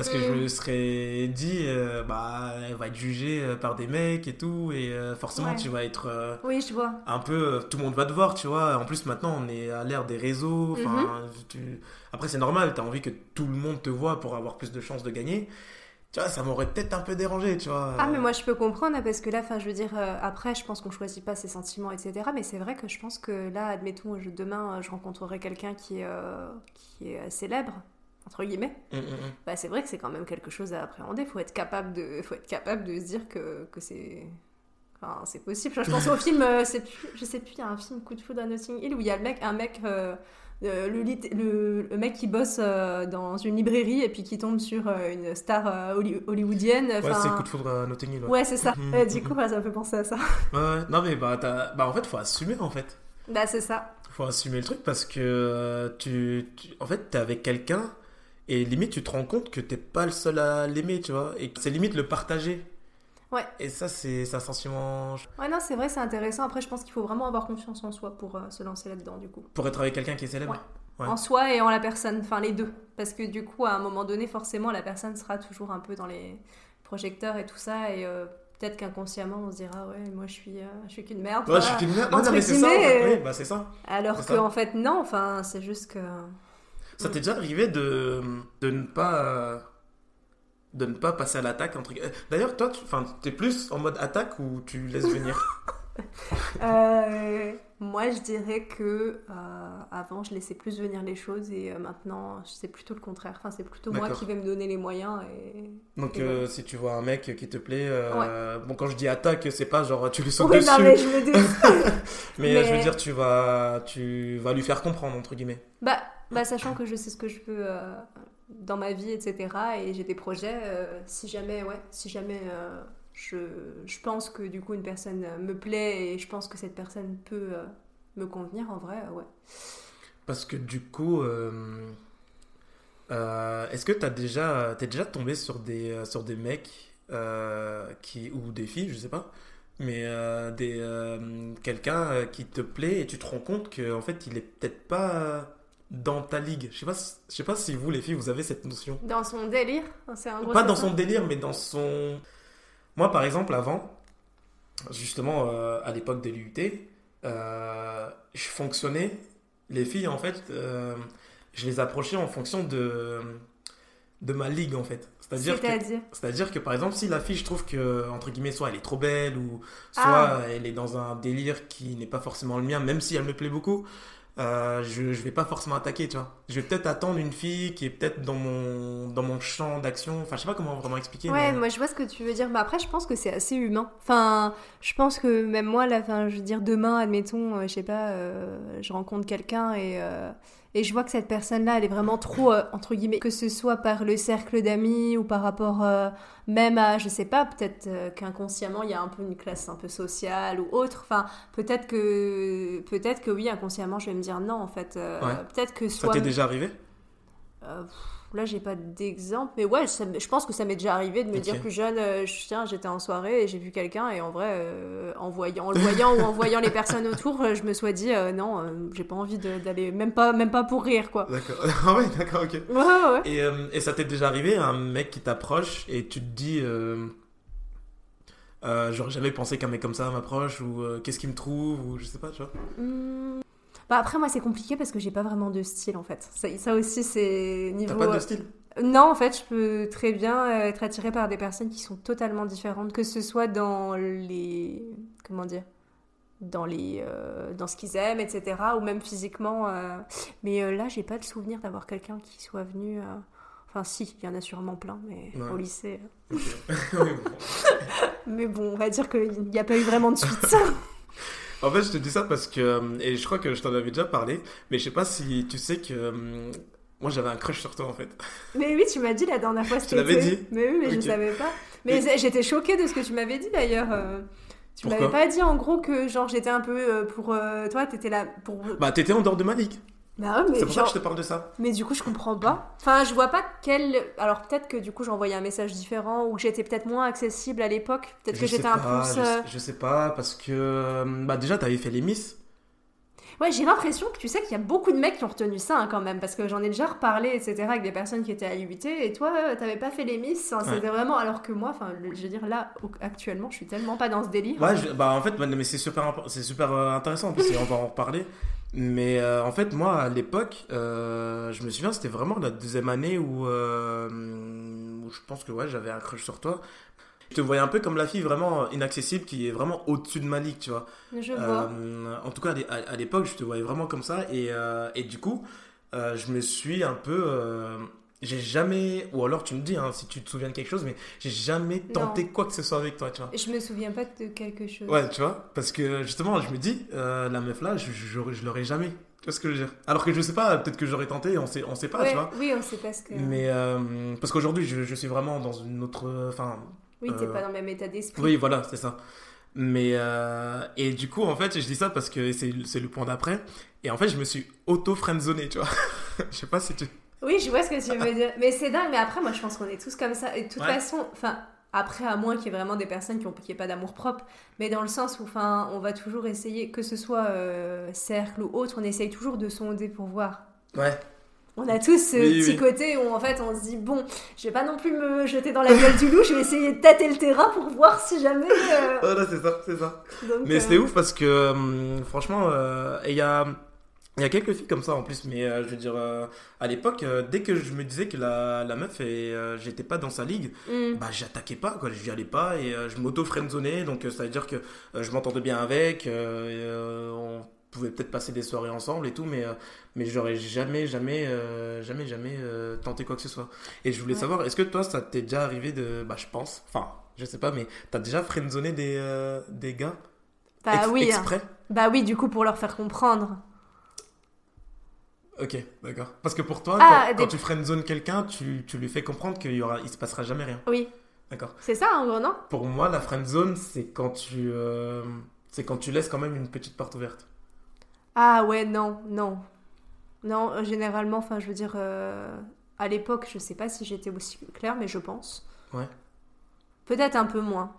A: Parce que je me serais dit, euh, bah, elle va être jugée euh, par des mecs et tout, et euh, forcément, tu vas être.
B: oui, je vois.
A: Un peu. tout le monde va te voir, tu vois. En plus, maintenant, on est à l'ère des réseaux. Mhm. Après, c'est normal, tu as envie que tout le monde te voit pour avoir plus de chances de gagner. Tu vois, ça m'aurait peut-être un peu dérangé, tu vois.
B: Ah, mais moi, je peux comprendre, parce que là, enfin, je veux dire, après, je pense qu'on choisit pas ses sentiments, etc. Mais c'est vrai que je pense que là, admettons, demain, je rencontrerai quelqu'un qui, qui est célèbre entre guillemets, mm, mm, mm. bah, c'est vrai que c'est quand même quelque chose à appréhender. Il faut être capable de, faut être capable de se dire que, que c'est, enfin, c'est possible. Je pense au film, euh, c'est je sais plus, il y a un film Coup de foudre à Notting Hill où il y a le mec, un mec, euh, euh, le, le, le, mec qui bosse dans une librairie et puis qui tombe sur une star hollywoodienne.
A: Ouais, c'est Coup de foudre à Notting Hill.
B: Ouais, c'est ça. du coup, ça me fait penser à ça.
A: Ouais, non mais bah, bah en fait, faut assumer en fait.
B: Bah c'est ça.
A: Faut assumer le truc parce que tu, tu... en fait, t'es avec quelqu'un et limite, tu te rends compte que t'es pas le seul à l'aimer, tu vois. Et c'est limite le partager.
B: Ouais.
A: Et ça, c'est un sentiment.
B: Ouais, non, c'est vrai, c'est intéressant. Après, je pense qu'il faut vraiment avoir confiance en soi pour euh, se lancer là-dedans, du coup.
A: Pour être avec quelqu'un qui est célèbre
B: ouais. En soi et en la personne, enfin les deux. Parce que du coup, à un moment donné, forcément, la personne sera toujours un peu dans les projecteurs et tout ça. Et euh, peut-être qu'inconsciemment, on se dira, ouais, moi je suis, euh, je suis qu'une merde.
A: Ouais, je suis qu'une merde. non, mais c'est ça. Oui, bah, c'est ça.
B: Alors qu'en en fait, non, enfin, c'est juste que.
A: Ça t'est déjà arrivé de, de ne pas de ne pas passer à l'attaque entre D'ailleurs, toi, tu es plus en mode attaque ou tu laisses venir?
B: Euh, Moi, je dirais que euh, avant, je laissais plus venir les choses et euh, maintenant, c'est plutôt le contraire. Enfin, c'est plutôt moi qui vais me donner les moyens. Et...
A: Donc, si tu vois un mec qui te plaît, bon, quand je dis attaque, c'est pas genre tu lui sautes dessus.
B: mais je me
A: mais, je veux dire, tu vas, tu vas lui faire comprendre entre guillemets.
B: Bah bah, sachant que je sais ce que je veux euh, dans ma vie, etc. Et j'ai des projets. Euh, si jamais, ouais, si jamais euh, je, je, pense que du coup une personne me plaît et je pense que cette personne peut me convenir, en vrai, ouais.
A: Parce que du coup, est-ce que tu déjà, es déjà tombé sur des, sur des mecs qui, ou des filles, je sais pas, mais des quelqu'un qui te plaît et tu te rends compte qu'en en fait il est peut-être pas dans ta ligue. Je sais pas, je sais pas si vous les filles vous avez cette notion.
B: Dans son délire, c'est un
A: Pas dans son délire, mais dans son. Moi, par exemple, avant, justement euh, à l'époque de l'UT, euh, je fonctionnais. Les filles, en fait, euh, je les approchais en fonction de de ma ligue, en fait. C'est-à-dire que, c'est-à-dire que par exemple, si la fille, je trouve que entre guillemets, soit elle est trop belle ou soit ah. elle est dans un délire qui n'est pas forcément le mien, même si elle me plaît beaucoup. Euh, je, vais pas forcément attaquer, tu vois. Je vais peut-être attendre une fille qui est peut-être dans mon, dans mon champ d'action. Enfin, je sais pas comment vraiment expliquer.
B: Ouais, moi je vois ce que tu veux dire. Mais après, je pense que c'est assez humain. Enfin, je pense que même moi, là, enfin, je veux dire, demain, admettons, euh, je sais pas, euh, je rencontre quelqu'un et et je vois que cette personne-là, elle est vraiment trop, euh, entre guillemets, que ce soit par le cercle d'amis ou par rapport euh, même à, je sais pas, peut-être euh, qu'inconsciemment, il y a un peu une classe un peu sociale ou autre. Enfin, peut-être que, peut-être que oui, inconsciemment, je vais me dire non, en fait. Peut-être que soit...
A: Ça t'est déjà arrivé?
B: Là, j'ai pas d'exemple, mais ouais, je pense que ça m'est déjà arrivé de me dire plus jeune, euh, tiens, j'étais en soirée et j'ai vu quelqu'un et en vrai, euh, en, voyant, le voyant ou en voyant les personnes autour, euh, je me suis dit, non, j'ai pas envie d'aller, même pas, même pas pour rire, quoi.
A: D'accord, ah ouais, d'accord, ok.
B: Ouais, ouais.
A: Et, et ça t'est déjà arrivé, un mec qui t'approche et tu te dis, j'aurais jamais pensé qu'un mec comme ça m'approche ou qu'est-ce qu'il me trouve ou je sais pas, tu vois?
B: Mmh. Bah après, moi, c'est compliqué parce que j'ai pas vraiment de style en fait. Ça, ça aussi, c'est niveau.
A: T'as pas de style
B: Non, en fait, je peux très bien euh, être attirée par des personnes qui sont totalement différentes, que ce soit dans les. Comment dire dans, les, euh, dans ce qu'ils aiment, etc. Ou même physiquement. Euh. Mais là, j'ai pas de souvenir d'avoir quelqu'un qui soit venu. Enfin, si, il y en a sûrement plein, mais au lycée. mais bon, on va dire qu'il n'y a pas eu vraiment de suite.
A: En fait, je te dis ça parce que, euh, et je crois que je t'en avais déjà parlé, mais je sais pas si tu sais que euh, moi j'avais un crush sur toi en fait.
B: Mais oui, tu m'as dit la dernière fois.
A: Je te l'avais dit.
B: Mais oui, mais je ne savais pas. Mais, j'étais choquée de ce que tu m'avais dit d'ailleurs. Euh. Tu m'avais pas dit en gros que genre j'étais un peu pour euh, toi, t'étais là pour.
A: Bah t'étais en dehors de ma ligue.
B: Bah ouais,
A: C'est pour ça que je te parle de ça.
B: Mais du coup, je comprends pas. Enfin, je vois pas quel. Alors peut-être que du coup, j'envoyais un message différent ou que j'étais peut-être moins accessible à l'époque. Peut-être que j'étais un plus.
A: je,
B: euh,
A: sais- je sais pas, parce que. euh, Bah déjà, t'avais fait les Miss.
B: Ouais, j'ai l'impression que tu sais qu'il y a beaucoup de mecs qui ont retenu ça hein, quand même, parce que j'en ai déjà reparlé, etc., avec des personnes qui étaient à l'UT, et toi, euh, t'avais pas fait les miss, hein,
A: Ouais.
B: c'était vraiment. Alors que moi, enfin, je veux dire, là, actuellement, je suis tellement pas dans ce délire.
A: Ouais, je- bah en fait, mais c'est super, c'est super intéressant en plus, et on va en reparler. Mais euh, en fait, moi, à l'époque, euh, je me souviens, c'était vraiment la deuxième année où, euh, où je pense que ouais, j'avais un crush sur toi. Je te voyais un peu comme la fille vraiment inaccessible qui est vraiment au-dessus de ma ligue, tu vois.
B: Je vois.
A: En tout cas, à l'é- à, à l'époque, je te voyais vraiment comme ça. Et, et du coup, je me suis un peu. J'ai jamais. Ou alors tu me dis hein, si tu te souviens de quelque chose, mais j'ai jamais tenté quoi que ce soit avec toi, tu vois.
B: Je me souviens pas de quelque chose.
A: Ouais, tu vois, parce que justement, je me dis, euh, la meuf là, je, je, l'aurais jamais. Tu vois ce que je veux dire Alors que je sais pas, peut-être que j'aurais tenté, on sait, on sait pas,
B: Ouais,
A: tu vois.
B: oui, on sait pas ce que.
A: Mais euh, parce qu'aujourd'hui, je, je suis vraiment dans une autre. Enfin,
B: Oui, t'es
A: euh,
B: pas dans le même état d'esprit.
A: oui, voilà, c'est ça. Mais euh, et du coup, en fait, je dis ça parce que c'est le point d'après. Et en fait, je me suis auto friendzoné, tu vois. je sais pas si tu.
B: Oui, je vois ce que tu veux dire. Mais c'est dingue, mais après, moi, je pense qu'on est tous comme ça. Et de toute
A: Ouais.
B: façon, enfin, après, à moins qu'il y ait vraiment des personnes qui n'ont qui aient pas d'amour propre, mais dans le sens où, enfin, on va toujours essayer, que ce soit euh, cercle ou autre, on essaye toujours de sonder pour voir.
A: Ouais.
B: On a tous ce
A: Oui,
B: petit
A: oui.
B: côté où, en fait, on se dit, bon, je vais pas non plus me jeter dans la gueule du loup, je vais essayer de tâter le terrain pour voir si jamais. euh,
A: Voilà, c'est ça, c'est ça.
B: donc,
A: Mais
B: euh,
A: c'était ouf parce que hum, franchement, euh, il y a il y a quelques filles comme ça en plus, mais euh, je veux dire, euh, à l'époque, euh, dès que je me disais que la, la meuf et j'étais pas dans sa ligue,
B: hmm.
A: bah j'attaquais pas, quoi, j'y allais pas et je m'auto friendzonais, donc ça veut dire que je m'entendais bien avec, et, on pouvait peut-être passer des soirées ensemble et tout, mais mais j'aurais jamais, jamais, jamais, jamais tenté quoi que ce soit. Et je voulais
B: Ouais.
A: savoir, est-ce que toi, ça t'est déjà arrivé de, bah je pense, enfin, je sais pas, mais t'as déjà friendzoné des des gars?
B: Bah
A: ex-
B: oui, hein.
A: exprès?
B: Bah oui, du coup, pour leur faire comprendre.
A: Ok, d'accord. Parce que pour toi,
B: Ah,
A: quand,
B: des-
A: quand tu friendzone quelqu'un, tu, tu lui fais comprendre qu'il y aura, il se passera jamais rien.
B: Oui,
A: D'accord.
B: c'est ça, en gros, non?
A: Pour moi, la friendzone, c'est quand tu, euh, c'est quand tu laisses quand même une petite porte ouverte.
B: Ah ouais, non, non. Non, euh, généralement, enfin, je veux dire, euh, à l'époque, je sais pas si j'étais aussi claire, mais je pense.
A: Ouais.
B: Peut-être un peu moins.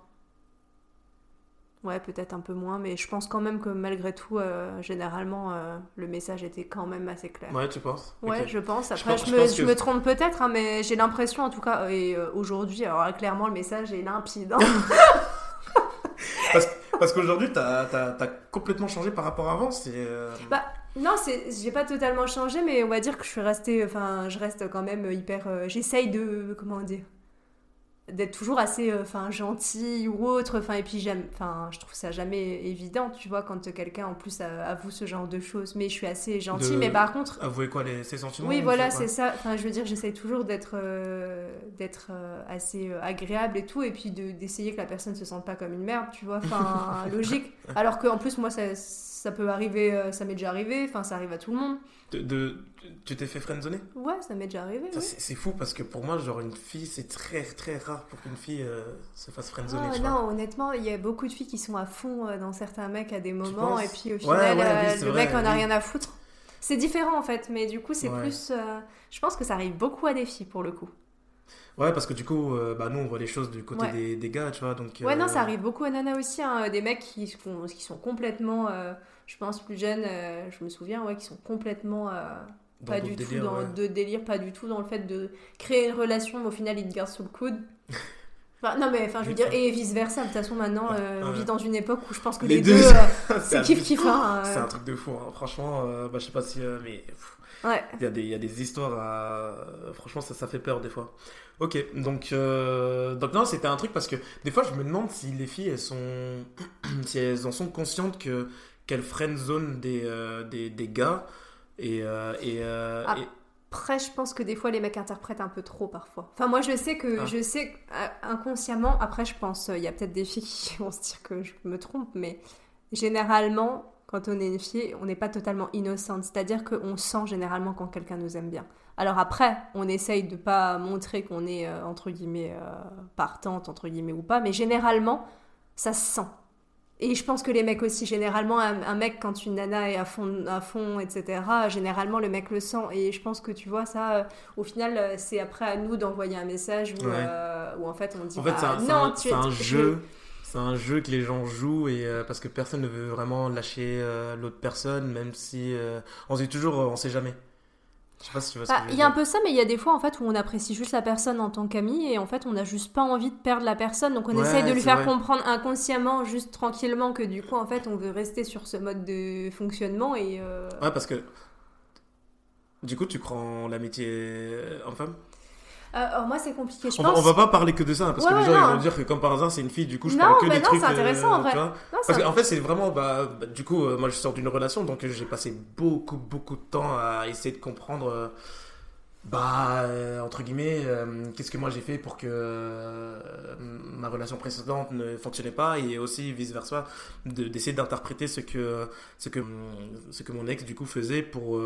B: Ouais, peut-être un peu moins, mais je pense quand même que malgré tout, euh, généralement, euh, le message était quand même assez clair.
A: Ouais, tu penses?
B: Ouais, je pense. Après,
A: pense-
B: je,
A: je
B: me,
A: pense
B: je
A: que-
B: me trompe peut-être, hein, mais j'ai l'impression, en tout cas, et euh, aujourd'hui, alors là, clairement, le message est limpide. hein.
A: Parce, parce qu'aujourd'hui, t'as as, complètement changé par rapport à avant.
B: Bah, Non, j'ai pas totalement changé, mais on va dire que je suis restée, enfin, je reste quand même hyper, j'essaye de, comment dire, d'être toujours assez, euh, enfin, gentille ou autre, enfin, et puis j'aime, enfin, je trouve ça jamais évident, tu vois, quand quelqu'un en plus avoue ce genre de choses, mais je suis assez gentille,
A: De-
B: mais par contre,
A: Avouer quoi, les, ses sentiments
B: oui,
A: ou
B: voilà, c'est ça. Enfin, je veux dire, j'essaye toujours d'être euh, d'être euh, assez agréable et tout, et puis de- d'essayer que la personne se sente pas comme une merde, tu vois. Enfin, logique. Alors qu'en plus, moi, ça, ça peut arriver, euh, ça m'est déjà arrivé, enfin, ça arrive à tout le monde.
A: De, de- tu t'es fait friendzoner?
B: Ouais, ça m'est déjà arrivé. Oui.
A: C'est fou parce que pour moi, genre, une fille, c'est très très rare pour qu'une fille euh, se fasse friendzoner.
B: Ah,
A: vois.
B: non, honnêtement, il y a beaucoup de filles qui sont à fond euh, dans certains mecs à des moments, et puis au final,
A: ouais, oui, c'est
B: le
A: vrai,
B: mec en a
A: oui.
B: rien à foutre. C'est différent en fait, mais du coup, c'est
A: Ouais.
B: plus. je pense que ça arrive beaucoup à des filles pour le coup.
A: Ouais, parce que du coup, euh, bah, nous, on voit les choses du côté
B: Ouais.
A: des, des gars, tu vois. Donc,
B: Ouais, non, ça arrive beaucoup à Nana aussi. hein, Des mecs qui sont, qui sont complètement, euh, je pense, plus jeunes, euh, je me souviens, ouais, qui sont complètement euh, pas du tout dans
A: ouais.
B: de délire, pas du tout dans le fait de créer une relation, mais au final, ils te gardent sous le coude. Enfin, non, mais enfin, je veux dire, et vice versa. De toute façon, maintenant, euh, on vie dans une époque où je pense que
A: Les
B: les,
A: deux,
B: deux, euh, c'est kiff kiff. Hein,
A: C'est
B: euh,
A: un truc de fou, hein. franchement. euh, bah, je sais pas si. euh, mais pff,
B: ouais.
A: il y, a des- il y a des histoires à. Franchement, ça, ça fait peur des fois. Ok, donc. euh, donc, non, c'était un truc parce que des fois, je me demande si les filles, elles sont. si elles en sont conscientes que qu'elles friendzone des, euh, des, des gars. Et. euh, et, euh,
B: Ah.
A: et-
B: Après, je pense que des fois, les mecs interprètent un peu trop parfois. Enfin, moi, je sais que,
A: Ah.
B: je sais inconsciemment, après, je pense, euh, il y a peut-être des filles qui vont se dire que je me trompe, mais généralement, quand on est une fille, on n'est pas totalement innocente. C'est-à-dire qu'on sent généralement quand quelqu'un nous aime bien. Alors après, on essaye de pas montrer qu'on est, euh, entre guillemets, euh, partante, entre guillemets, ou pas, mais généralement, ça se sent. Et je pense que les mecs aussi, généralement, un, mec, quand une nana est à fond, à fond, etc., généralement, le mec le sent. Et je pense que tu vois, ça, euh, au final, euh, c'est après à nous d'envoyer un message où, euh, où, en fait, on dit
A: En fait, c'est bah, un, tu un jeu. C'est un jeu que les gens jouent et parce que personne ne veut vraiment lâcher l'autre personne, même si on se dit toujours on sait jamais.
B: Bah, il y a un peu ça, mais il y a des fois en fait où on apprécie juste la personne en tant qu'ami et en fait on n'a juste pas envie de perdre la personne, donc on essaye de lui faire comprendre inconsciemment, juste tranquillement, que du coup en fait on veut rester sur ce mode de fonctionnement et. Euh,
A: ouais, parce que du coup tu en l'amitié en femme
B: euh, moi, c'est compliqué. Je
A: on,
B: pense...
A: va, va pas parler que de ça, parce que les gens ils vont dire que comme par hasard, c'est une fille, du coup, je parle que des non, trucs.
B: c'est intéressant en vrai.
A: parce qu'en fait, c'est vraiment. Bah, bah, du coup, euh, moi, je sors d'une relation, donc j'ai passé beaucoup, beaucoup de temps à essayer de comprendre. Euh, bah, entre guillemets, qu'est-ce que moi j'ai fait pour que ma relation précédente ne fonctionnait pas et aussi vice versa, d'essayer d'interpréter ce que, ce, que, ce que mon ex du coup faisait pour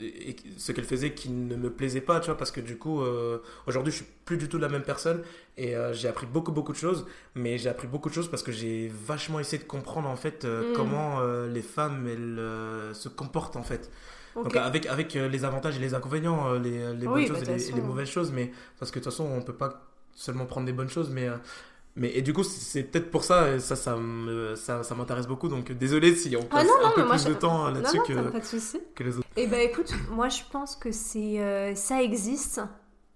A: et ce qu'elle faisait qui ne me plaisait pas, tu vois, parce que du coup, euh, aujourd'hui, je suis plus du tout la même personne et euh, j'ai appris beaucoup, beaucoup de choses, mais j'ai appris beaucoup de choses parce que j'ai vachement essayé de comprendre en fait euh, mm. comment les femmes elles se comportent en fait. Donc avec, avec les avantages et les inconvénients, les, les bonnes choses et, les, et, les, mauvaises choses, mais parce que de toute façon, on peut pas seulement prendre des bonnes choses, mais mais et du coup, c'est peut-être pour ça, ça, ça, ça, ça m'intéresse beaucoup. Donc désolé si on ah passe un peu plus de temps là-dessus que, que, les autres.
B: Eh ben écoute, moi je pense que c'est euh, ça existe,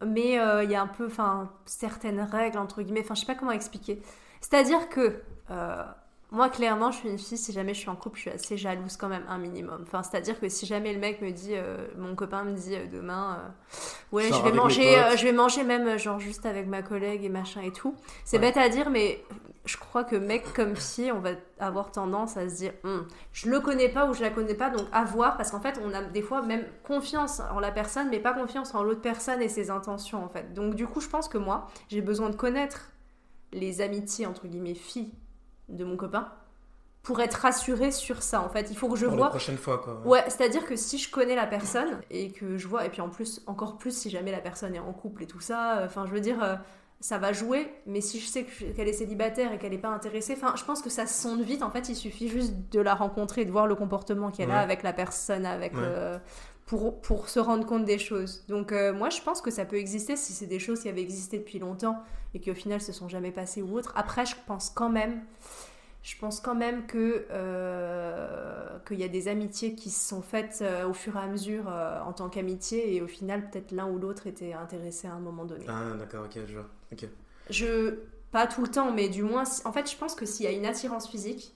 B: mais euh, il y a un peu, enfin, certaines règles entre guillemets. Enfin, je sais pas comment expliquer. C'est-à-dire que euh, moi, clairement, je suis une fille, si jamais je suis en couple, je suis assez jalouse quand même, un minimum. Enfin, c'est-à-dire que si jamais le mec me dit, euh, mon copain me dit euh, demain, euh, ouais, je vais manger, je vais manger même, genre, juste avec ma collègue et machin et tout. C'est bête à dire, mais je crois que mec comme fille, on va avoir tendance à se dire, hum, je le connais pas ou je la connais pas, donc à voir, parce qu'en fait, on a des fois même confiance en la personne, mais pas confiance en l'autre personne et ses intentions, en fait. Donc, du coup, je pense que moi, j'ai besoin de connaître les amitiés, entre guillemets, filles de mon copain pour être rassurée sur ça en fait. Il faut que je
A: pour
B: vois la
A: prochaine fois quoi
B: ouais, c'est à dire que si je connais la personne et que je vois et puis en plus encore plus si jamais la personne est en couple et tout ça enfin je veux dire euh, ça va jouer mais si je sais qu'elle est célibataire et qu'elle n'est pas intéressée enfin je pense que ça sonde vite en fait il suffit juste de la rencontrer de voir le comportement qu'elle a avec la personne avec euh, pour, pour se rendre compte des choses. Donc euh, moi je pense que ça peut exister si c'est des choses qui avaient existé depuis longtemps et qui au final se sont jamais passées ou autre. Après je pense quand même, je pense quand même que euh, qu'il y a des amitiés qui se sont faites euh, au fur et à mesure en tant qu'amitié et au final peut-être l'un ou l'autre était intéressé à un moment donné.
A: Ah d'accord ok je vois. ok
B: Je pas tout le temps mais du moins en fait je pense que s'il y a une attirance physique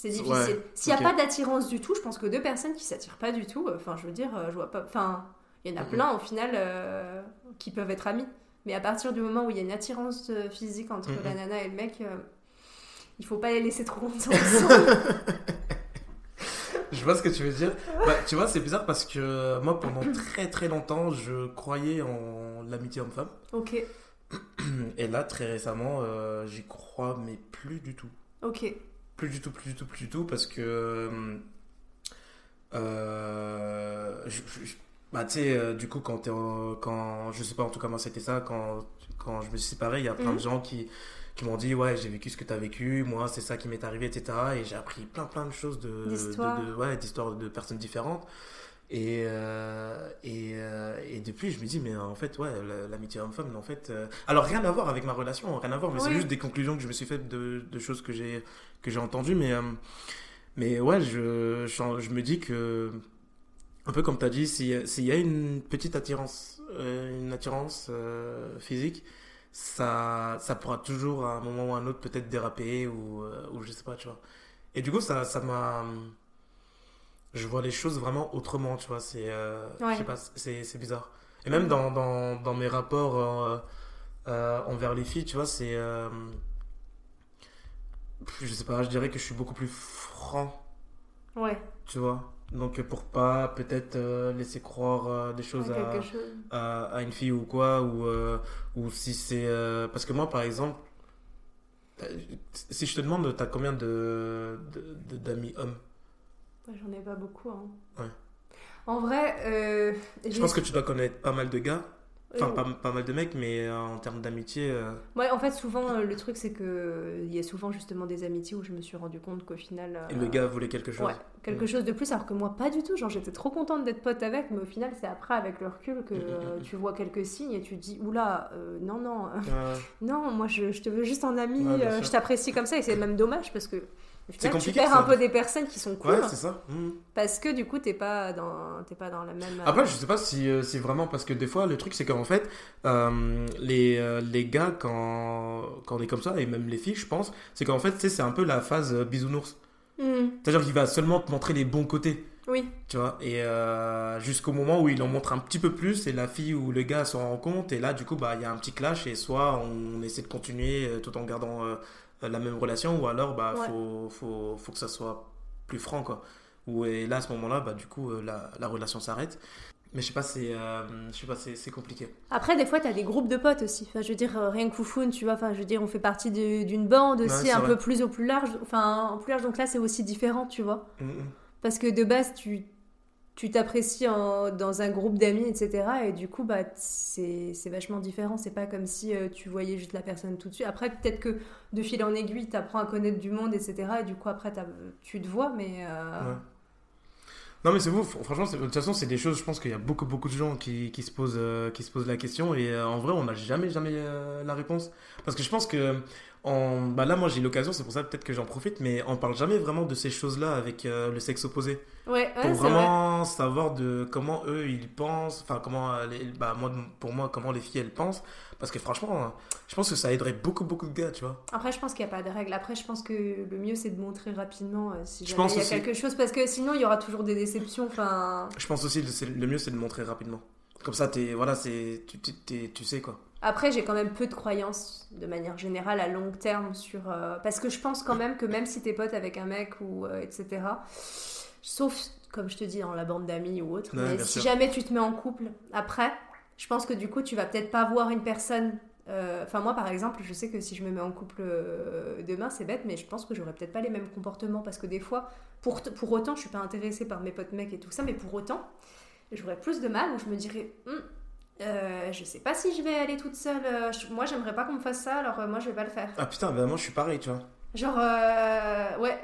B: c'est difficile. S'il n'y a pas d'attirance du tout, je pense que deux personnes qui s'attirent pas du tout, enfin, je veux dire, je vois pas. Enfin, il y en a plein au final euh, qui peuvent être amis. Mais à partir du moment où il y a une attirance euh, physique entre la nana et le mec, euh, il faut pas les laisser trop longtemps ensemble.
A: je vois ce que tu veux dire. Bah, tu vois, c'est bizarre parce que moi, pendant très très longtemps, je croyais en l'amitié homme-femme.
B: Ok.
A: Et là, très récemment, j'y crois, mais plus du tout.
B: Ok.
A: Plus du tout, plus du tout, plus du tout, parce que. Euh, bah, tu sais, euh, du coup, quand, es quand. Je sais pas en tout cas, moi, c'était ça. Quand, quand je me suis séparé, il y a plein de mhm. gens qui, qui m'ont dit Ouais, j'ai vécu ce que tu as vécu, moi, c'est ça qui m'est arrivé, etc. Et j'ai appris plein, plein de choses de. D'histoires. De, ouais, d'histoires de personnes différentes. Et, euh, et, euh, et, depuis, je me dis, mais en fait, ouais, l'amitié homme-femme, en fait. Euh, alors, rien à voir avec ma relation, rien à voir, mais c'est juste des conclusions que je me suis faites de, de choses que j'ai entendues. Mais, mais ouais, je, je, me dis que, un peu comme tu as dit, s'il y a une petite attirance, une attirance physique, ça, ça pourra toujours à un moment ou à un autre peut-être déraper ou, ou je sais pas, tu vois. Et du coup, ça m'a je vois les choses vraiment autrement, tu vois. C'est, euh, je sais pas, c'est, bizarre. Et même dans, dans, dans mes rapports euh, euh, envers les filles, tu vois, c'est. je sais pas, je dirais que je suis beaucoup plus franc.
B: Ouais.
A: Tu vois donc pour pas peut-être laisser croire des choses, à, à, une fille ou quoi ou ou si c'est parce que moi par exemple si je te demande t'as combien de, de d'amis hommes?
B: J'en ai pas beaucoup. Hein.
A: Ouais.
B: En vrai. Euh,
A: je pense que tu dois connaître pas mal de gars. Enfin, pas, pas mal de mecs, mais euh, en termes d'amitié. euh,
B: Ouais, en fait, souvent, euh, le truc, c'est que il y a souvent justement des amitiés où je me suis rendu compte qu'au final.
A: Et le gars voulait quelque chose.
B: Ouais, quelque chose de plus, alors que moi, pas du tout. Genre, j'étais trop contente d'être pote avec, mais au final, c'est après, avec le recul, que
A: Mm, mm, mm.
B: tu vois quelques signes et tu te dis, oula, non, non, non, moi, je, je te veux juste en ami,
A: Ouais,
B: je t'apprécie comme ça, et c'est même dommage parce que. Au final, tu
A: compliqué,
B: perds un peu des personnes qui sont cool
A: Ouais, c'est ça. Mhm.
B: parce que du coup t'es pas dans t'es pas dans la même
A: Après, je sais pas si euh, c'est vraiment parce que des fois, le truc, c'est qu'en fait, euh, les, euh, les gars, quand, quand on est comme ça, et même les filles, je pense, c'est qu'en fait, c'est un peu la phase euh, bisounours.
B: Hmm,
A: C'est-à-dire qu'il va seulement te montrer les bons côtés,
B: oui
A: tu vois, et euh, jusqu'au moment où il en montre un petit peu plus, et la fille ou le gars s'en rend compte, et là, du coup, bah, il y a un petit clash, et soit on essaie de continuer euh, tout en gardant euh, la même relation, ou alors, bah,
B: Ouais.
A: faut, faut, faut que ça soit plus franc, quoi. Ou, et là, à ce moment-là, bah, du coup, euh, la, la relation s'arrête. Mais je sais pas, c'est euh, je sais pas, c'est compliqué.
B: après des fois t'as des groupes de potes aussi enfin je veux dire euh, rien que Foufoune tu vois enfin je veux dire on fait partie d'une bande aussi un
A: vrai.
B: peu plus au plus large enfin en plus large donc là c'est aussi différent tu vois
A: Mm, mm.
B: parce que de base tu tu t'apprécies dans un groupe d'amis etc et du coup bah c'est vachement différent c'est pas comme si euh, tu voyais juste la personne tout de suite après peut-être que de fil en aiguille t'apprends à connaître du monde etc et du coup après tu te vois mais euh.
A: Non mais c'est vous, franchement, de toute façon c'est des choses, je pense qu'il y a beaucoup beaucoup de gens qui, qui se, posent, euh, qui se posent la question et en vrai on n'a jamais jamais la réponse. Parce que je pense que, en, bah là moi j'ai l'occasion, c'est pour ça peut-être que j'en profite, mais on parle jamais vraiment de ces choses-là avec euh, le sexe opposé.
B: ouais, ouais
A: Pour
B: vrai
A: vraiment savoir de comment eux ils pensent, enfin comment, euh, les- bah moi pour moi comment les filles elles pensent. Parce que franchement, euh, je pense que ça aiderait beaucoup beaucoup de gars, tu vois.
B: Après, je pense qu'il n'y a pas de règle. Après, je pense que le mieux, c'est de montrer rapidement euh, si jamais il y a
A: aussi.
B: quelque chose. Parce que sinon, il y aura toujours des déceptions. Enfin,
A: Je pense aussi c'est- le mieux c'est de montrer rapidement. Comme ça, t'es, voilà, c'est, tu, tu sais quoi.
B: Après, j'ai quand même peu de croyances, de manière générale, à long terme sur... euh, Parce que je pense quand même que même si t'es pote avec un mec ou euh, etc., sauf, comme je te dis, dans la bande d'amis ou autre,
A: Ouais,
B: mais si
A: sûr.
B: jamais tu te mets en couple, après, je pense que du coup, tu vas peut-être pas voir une personne... euh, Enfin, moi, par exemple, je sais que si je me mets en couple demain, c'est bête, mais je pense que j'aurais peut-être pas les mêmes comportements parce que des fois, pour, pour autant, je suis pas intéressée par mes potes mecs et tout ça, mais pour autant, j'aurais plus de mal où je me dirais, Hum, euh, je sais pas si je vais aller toute seule. euh, je- moi, j'aimerais pas qu'on me fasse ça, alors euh, moi, je vais pas le faire.
A: Ah putain, bah moi je suis pareil, tu vois.
B: Genre, euh, ouais,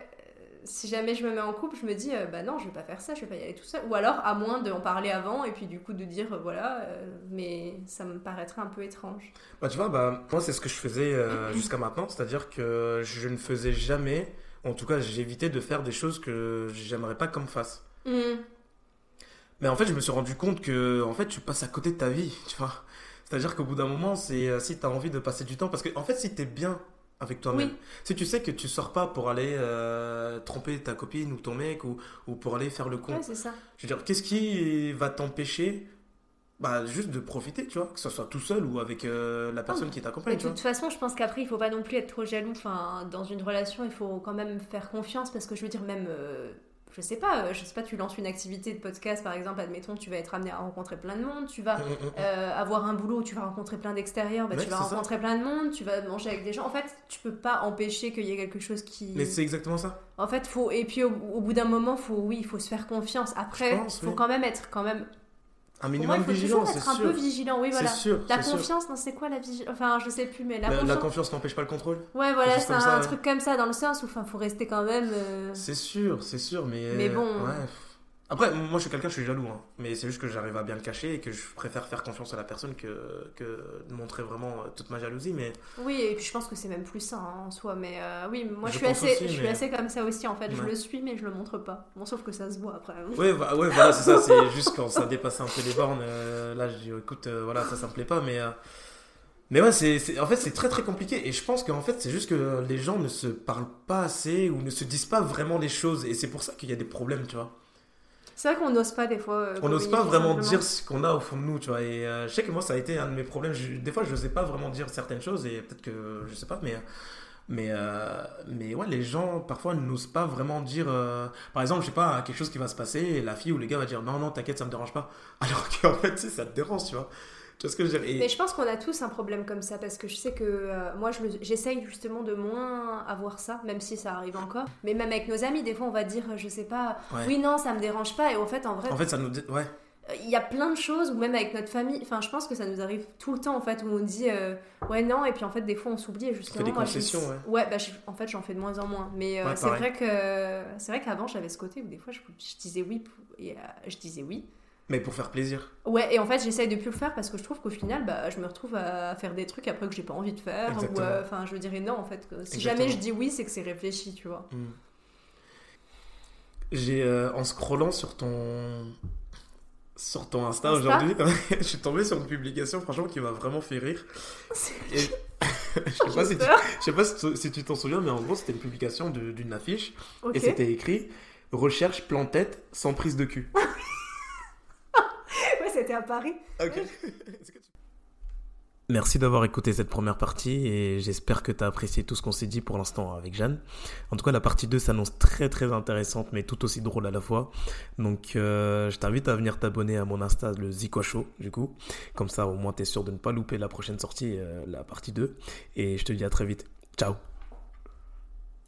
B: si jamais je me mets en couple, je me dis, bah non, je vais pas faire ça, je vais pas y aller tout seul. Ou alors, à moins d'en parler avant et puis du coup de dire, voilà, mais ça me paraîtrait un peu étrange.
A: Bah tu vois, bah moi c'est ce que je faisais jusqu'à maintenant, c'est-à-dire que je ne faisais jamais, en tout cas j'évitais de faire des choses que j'aimerais pas qu'on me fasse.
B: Hum,
A: Mais en fait je me suis rendu compte que en fait tu passes à côté de ta vie, tu vois. C'est-à-dire qu'au bout d'un moment, c'est euh, si tu as envie de passer du temps, parce que en fait si tu es bien avec toi-même,
B: Oui.
A: si tu sais que tu sors pas pour aller euh, tromper ta copine ou ton mec ou, ou pour aller faire le con,
B: Ouais, c'est ça.
A: je veux dire, qu'est-ce qui va t'empêcher bah, juste de profiter, tu vois, que ce soit tout seul ou avec euh, la personne qui t'accompagne,
B: de toute façon, je pense qu'après, il faut pas non plus être trop jaloux. Enfin, dans une relation, il faut quand même faire confiance parce que je veux dire, même, euh, je sais pas, euh, je sais pas, tu lances une activité de podcast par exemple, admettons, tu vas être amené à rencontrer plein de monde, tu vas
A: Mm, mm, mm.
B: euh, avoir un boulot où tu vas rencontrer plein d'extérieurs, bah, tu vas
A: ça.
B: rencontrer plein de monde, tu vas manger avec des gens. En fait, tu peux pas empêcher qu'il y ait quelque chose qui.
A: Mais c'est exactement ça.
B: En fait, faut et puis au, au bout d'un moment, faut oui, il faut se faire confiance. Après,
A: pense,
B: faut
A: oui.
B: quand même être quand même.
A: Un minimum
B: il faut
A: vigilant,
B: toujours
A: c'est
B: être un
A: sûr.
B: peu vigilant. Oui, voilà.
A: Sûr.
B: La
A: sûr.
B: confiance, non, c'est quoi la vigilance Enfin, je sais plus, mais la,
A: La, la
B: confiance.
A: confiance n'empêche pas le contrôle.
B: Ouais, voilà, c'est un
A: ça, ouais.
B: truc comme ça, dans le sens où, enfin, faut rester quand même. euh,
A: C'est sûr, c'est sûr, mais.
B: Mais bon.
A: Ouais. Après, moi je suis quelqu'un, je suis jaloux, hein. mais c'est juste que j'arrive à bien le cacher et que je préfère faire confiance à la personne que, que de montrer vraiment euh, toute ma jalousie. Mais
B: Oui, et puis je pense que c'est même plus sain hein, en soi, mais euh, oui, moi
A: Je
B: je, suis assez,
A: aussi,
B: je suis assez comme ça aussi en fait. Je le suis, mais je le montre pas. Bon, sauf que ça se voit après.
A: ouais, va- ouais voilà, c'est ça. C'est juste quand ça dépasse un peu les bornes. euh, là, je dis, écoute, euh, voilà, ça, ça me plaît pas, mais. mais ouais, c'est- en fait, c'est très très compliqué. Et je pense qu'en fait, c'est juste que les gens ne se parlent pas assez ou ne se disent pas vraiment les choses. Et c'est pour ça qu'il y a des problèmes, tu vois.
B: C'est vrai qu'on n'ose pas des fois. euh,
A: On n'ose pas vraiment
B: simplement.
A: dire ce qu'on a au fond de nous, tu vois. Et euh, je sais que moi, ça a été un de mes problèmes. Je- des fois, je n'osais pas vraiment dire certaines choses et peut-être que je sais pas, mais. Mais, euh, mais ouais, les gens parfois n'osent pas vraiment dire. euh, par exemple, je sais pas, quelque chose qui va se passer et la fille ou le gars va dire non, non, t'inquiète, ça me dérange pas. Alors qu'en fait, tu sais, ça te dérange, tu vois. Tu vois ce que je veux dire? Et-
B: Mais je pense qu'on a tous un problème comme ça parce que je sais que euh, moi je j'essaye justement de moins avoir ça, même si ça arrive encore. Mais même avec nos amis, des fois on va dire, je sais pas,
A: Ouais.
B: oui, non, ça me dérange pas. Et en fait, en vrai,
A: En fait, ça nous. Ouais.
B: il y a plein de choses, ou même avec notre famille, enfin je pense que ça nous arrive tout le temps en fait, où on dit euh, ouais non, et puis en fait des fois on s'oublie, et justement.
A: des
B: moi, je-
A: concessions, ouais.
B: Ouais, bah, je- en fait j'en fais de moins en moins, mais euh,
A: Ouais,
B: c'est vrai que c'est vrai qu'avant j'avais ce côté où des fois je, je disais oui, et je disais oui.
A: Mais pour faire plaisir.
B: Ouais, et en fait j'essaye de plus le faire parce que je trouve qu'au final bah, je me retrouve à faire des trucs après que j'ai pas envie de faire, ou
A: Exactement.
B: euh, enfin je dirais non en fait, que si
A: Exactement.
B: jamais je dis oui c'est que c'est réfléchi, tu vois.
A: Mm. J'ai, euh, en scrollant sur ton, sur ton Insta,
B: Insta
A: aujourd'hui, je suis tombé sur une publication, franchement, qui m'a vraiment fait rire. Et je sais pas, si tu, je sais pas si tu- t'en souviens, mais en gros, c'était une publication d'une affiche et c'était écrit Recherche plan-tête sans prise de cul.
B: C'était à Paris.
A: Ok. Merci d'avoir écouté cette première partie et j'espère que tu as apprécié tout ce qu'on s'est dit pour l'instant avec Jeanne. En tout cas, la partie 2 s'annonce très très intéressante mais tout aussi drôle à la fois. Donc euh, je t'invite à venir t'abonner à mon Insta, le Zico Show, du coup. Comme ça, au moins, tu es sûr de ne pas louper la prochaine sortie, euh, la partie 2. Et je te dis à très vite. Ciao